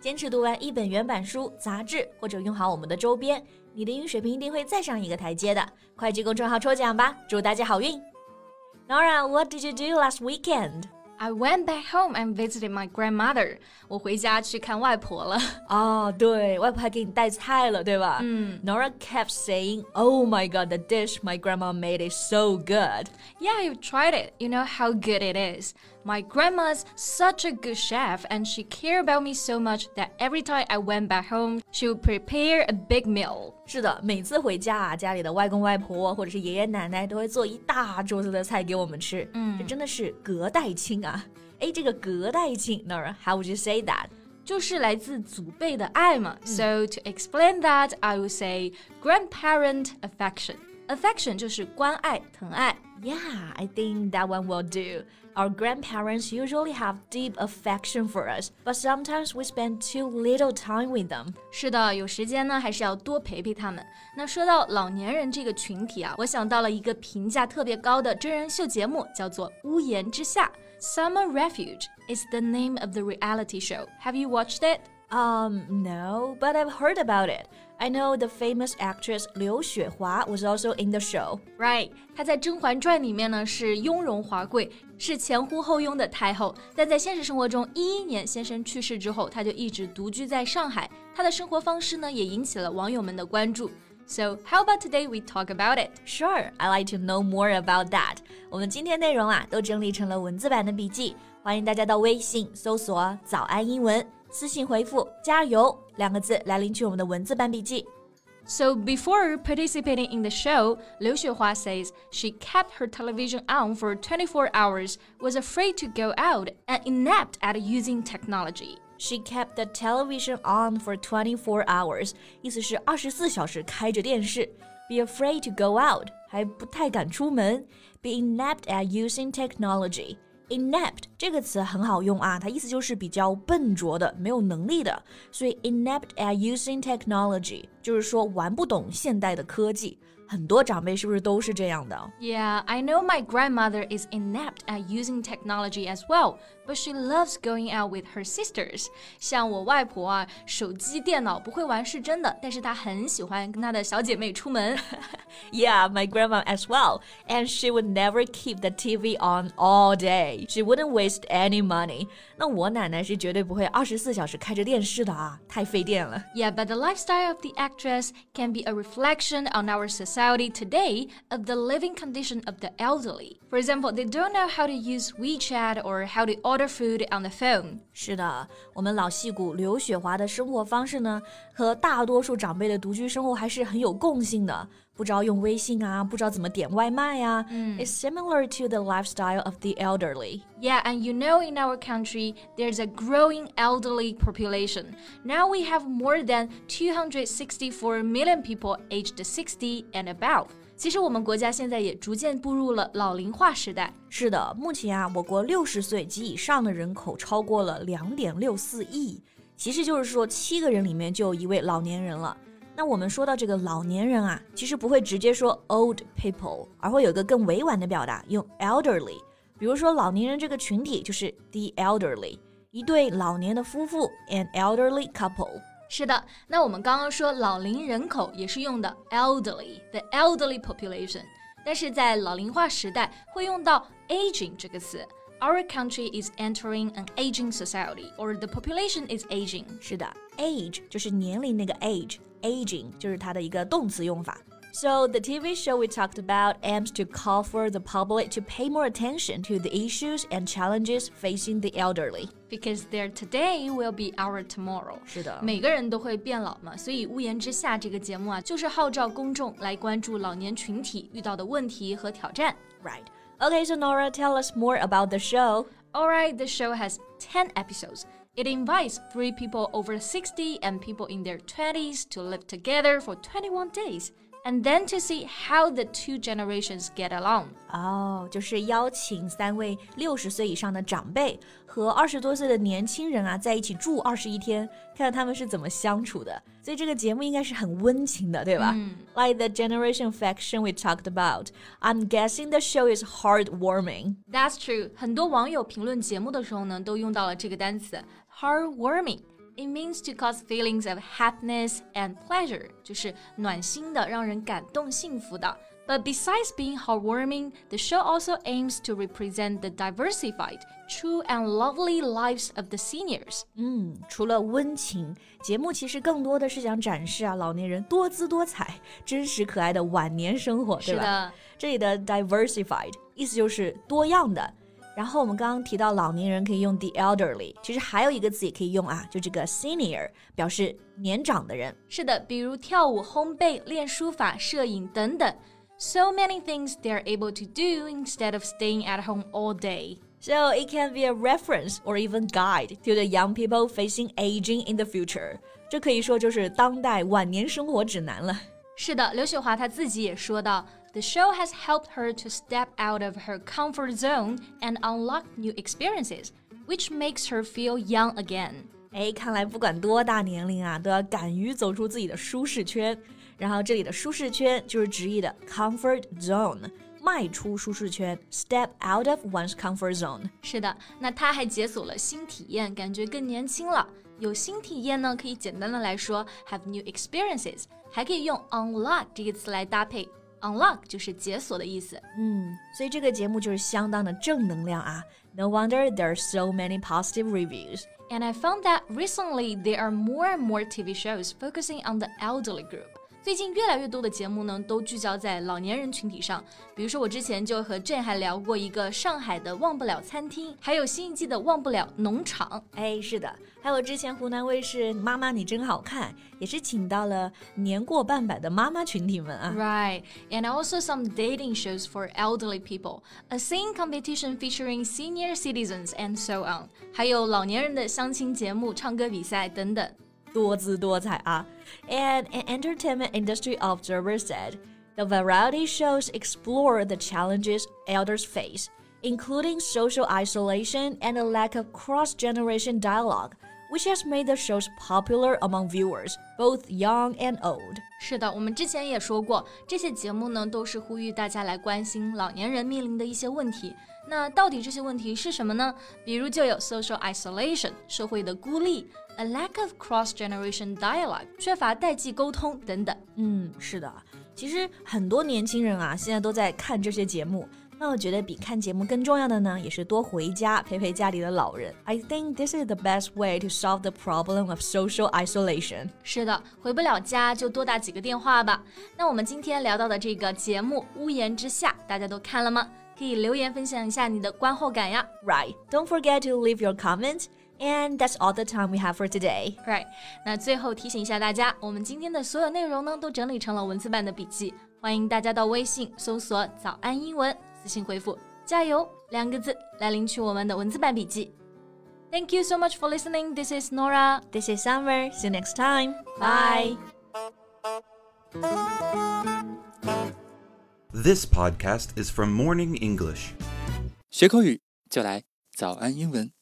坚持读完一本原版书、杂志，或者用好我们的周边，你的英语水平一定会再上一个台阶的。快去公众号抽奖吧，祝大家好运！Nora，what did you do last weekend？I went back home and visited my grandmother. 我回家去看外婆了。哦，对外婆还给你带菜了，对吧？嗯。Nora kept saying, "Oh my God, the dish my grandma made is so good." Yeah, you tried it. You know how good it is. My grandma's such a good chef, and she cared about me so much that every time I went back home, she would prepare a big meal. 是的，每次回家啊，家里的外公外婆或者是爷爷奶奶都会做一大桌子的菜给我们吃。嗯，这真的是隔代亲啊！哎，这个隔代亲，Nora, how would you say that? 就是来自祖辈的爱嘛。So to explain that, I would say grandparent affection. Affection 就是关爱、疼爱。Yeah, I think that one will do. Our grandparents usually have deep affection for us, but sometimes we spend too little time with them. 是的，有时间呢，还是要多陪陪他们。那说到老年人这个群体啊，我想到了一个评价特别高的真人秀节目，叫做《屋檐之下》（Summer Refuge） is the name of the reality show. Have you watched it? Um, no, but I've heard about it. I know the famous actress Liu Xuehua was also in the show. Right，她在《甄嬛传》里面呢是雍容华贵，是前呼后拥的太后。但在现实生活中，一一年先生去世之后，她就一直独居在上海。她的生活方式呢也引起了网友们的关注。So how about today we talk about it? Sure, I like to know more about that. 我们今天内容啊都整理成了文字版的笔记，欢迎大家到微信搜索“早安英文”。 私信回复“加油”两个字来领取我们的文字版笔记。So before participating in the show, Liu Xuehua says she kept her television on for 24 hours, was afraid to go out, and inept at using technology. She kept the television on for 24 hours，意思是二十四小时开着电视。Be afraid to go out，还不太敢出门。Be inept at using technology。 inept 这个词很好用啊，它意思就是比较笨拙的、没有能力的。所以 inept at using technology 就是说玩不懂现代的科技。很多长辈是不是都是这样的？Yeah, I know my grandmother is inept at using technology as well, but she loves going out with her sisters. 像我外婆啊，手机、电脑不会玩是真的，但是她很喜欢跟她的小姐妹出门。 yeah, my grandma as well, and she would never keep the TV on all day. She wouldn't waste any money. 那我奶奶是绝对不会二十四小时开着电视的啊，太费电了。Yeah, but the lifestyle of the actress can be a reflection on our society society today of the living condition of the elderly. For example, they don't know how to use WeChat or how to order food on the phone. 是的，我们老戏骨刘雪华的生活方式呢，和大多数长辈的独居生活还是很有共性的。 不知道用微信啊，不知道怎么点外卖呀、啊。嗯，It's similar to the lifestyle of the elderly. Yeah, and you know, in our country, there's a growing elderly population. Now we have more than 264 million people aged 60 and above. 其实我们国家现在也逐渐步入了老龄化时代。是的，目前啊，我国六十岁及以上的人口超过了两点六四亿，其实就是说七个人里面就有一位老年人了。 那我们说到这个老年人啊，其实不会直接说 old people，而会有一个更委婉的表达，用 elderly。比如说老年人这个群体就是 the elderly，一对老年的夫妇 an elderly couple。是的，那我们刚刚说老龄人口也是用的 elderly，the elderly population，但是在老龄化时代会用到 aging 这个词。Our country is entering an aging society, or the population is aging. 是的，age 就是年龄那个 age，aging 就是它的一个动词用法。So the TV show we talked about aims to call for the public to pay more attention to the issues and challenges facing the elderly. Because their today will be our tomorrow. 是的，每个人都会变老嘛，所以《屋檐之下》这个节目啊，就是号召公众来关注老年群体遇到的问题和挑战。Right. Okay, so Nora, tell us more about the show. Alright, the show has 10 episodes. It invites three people over 60 and people in their 20s to live together for 21 days and then to see how the two generations get along. 哦，就是邀请三位六十岁以上的长辈和二十多岁的年轻人啊，在一起住二十一天，看看他们是怎么相处的。所以这个节目应该是很温情的，对吧、嗯、？Like the generation faction we talked about, I'm guessing the show is heartwarming. That's true. 很多网友评论节目的时候呢，都用到了这个单词 heartwarming。it means to cause feelings of happiness and pleasure，就是暖心的，让人感动、幸福的。But besides being heartwarming, the show also aims to represent the diversified, true and lovely lives of the seniors. 嗯，除了温情，节目其实更多的是想展示啊老年人多姿多彩、真实可爱的晚年生活，对吧？是的。这里的 diversified 意思就是多样的。 然后我们刚刚提到老年人可以用 the elderly，其实还有一个字也可以用啊，就这个 senior，表示年长的人。是的，比如跳舞、烘焙、练书法、摄影等等。So many things they are able to do instead of staying at home all day. So it can be a reference or even guide to the young people facing aging in the future. 这可以说就是当代晚年生活指南了。是的，刘雪华她自己也说到。The show has helped her to step out of her comfort zone and unlock new experiences, which makes her feel young again. 哎，看来不管多大年龄啊，都要敢于走出自己的舒适圈。然后这里的舒适圈就是直译的 comfort zone，迈出舒适圈，step out of one's comfort zone。是的，那她还解锁了新体验，感觉更年轻了。有新体验呢，可以简单的来说 have new experiences，还可以用 unlock 这个词来搭配。 Unlock 就是解锁的意思。嗯，所以这个节目就是相当的正能量啊。No wonder there are so many positive reviews. And I found that recently there are more and more TV shows focusing on the elderly group. 最近越来越多的节目呢，都聚焦在老年人群体上。比如说，我之前就和郑还聊过一个上海的忘不了餐厅，还有新一季的忘不了农场。哎，是的，还有之前湖南卫视《妈妈你真好看》也是请到了年过半百的妈妈群体们啊。Right, and also some dating shows for elderly people, a singing competition featuring senior citizens, and so on. 还有老年人的相亲节目、唱歌比赛等等。多姿多彩啊。And an entertainment industry observer said, the variety shows explore the challenges elders face, including social isolation and a lack of cross-generation dialogue, which has made the shows popular among viewers, both young and old. 是的，我们之前也说过，这些节目呢都是呼吁大家来关心老年人面临的一些问题。那到底这些问题是什么呢？比如就有 social isolation 社会的孤立 ，a lack of cross generation dialogue 缺乏代际沟通等等。嗯，是的，其实很多年轻人啊，现在都在看这些节目。那我觉得比看节目更重要的呢，也是多回家陪陪家里的老人。I think this is the best way to solve the problem of social isolation. 是的，回不了家就多打几个电话吧。那我们今天聊到的这个节目《屋檐之下》，大家都看了吗？可以留言分享一下你的观后感呀。 Right. Don't forget to leave your comments. And that's all the time we have for today. Right，那最后提醒一下大家，我们今天的所有内容呢，都整理成了文字版的笔记，欢迎大家到微信搜索“早安英文”，私信回复“加油”两个字来领取我们的文字版笔记。Thank you so much for listening. This is Nora. This is Summer. See you next time. Bye. This podcast is from Morning English. 学口语就来早安英文。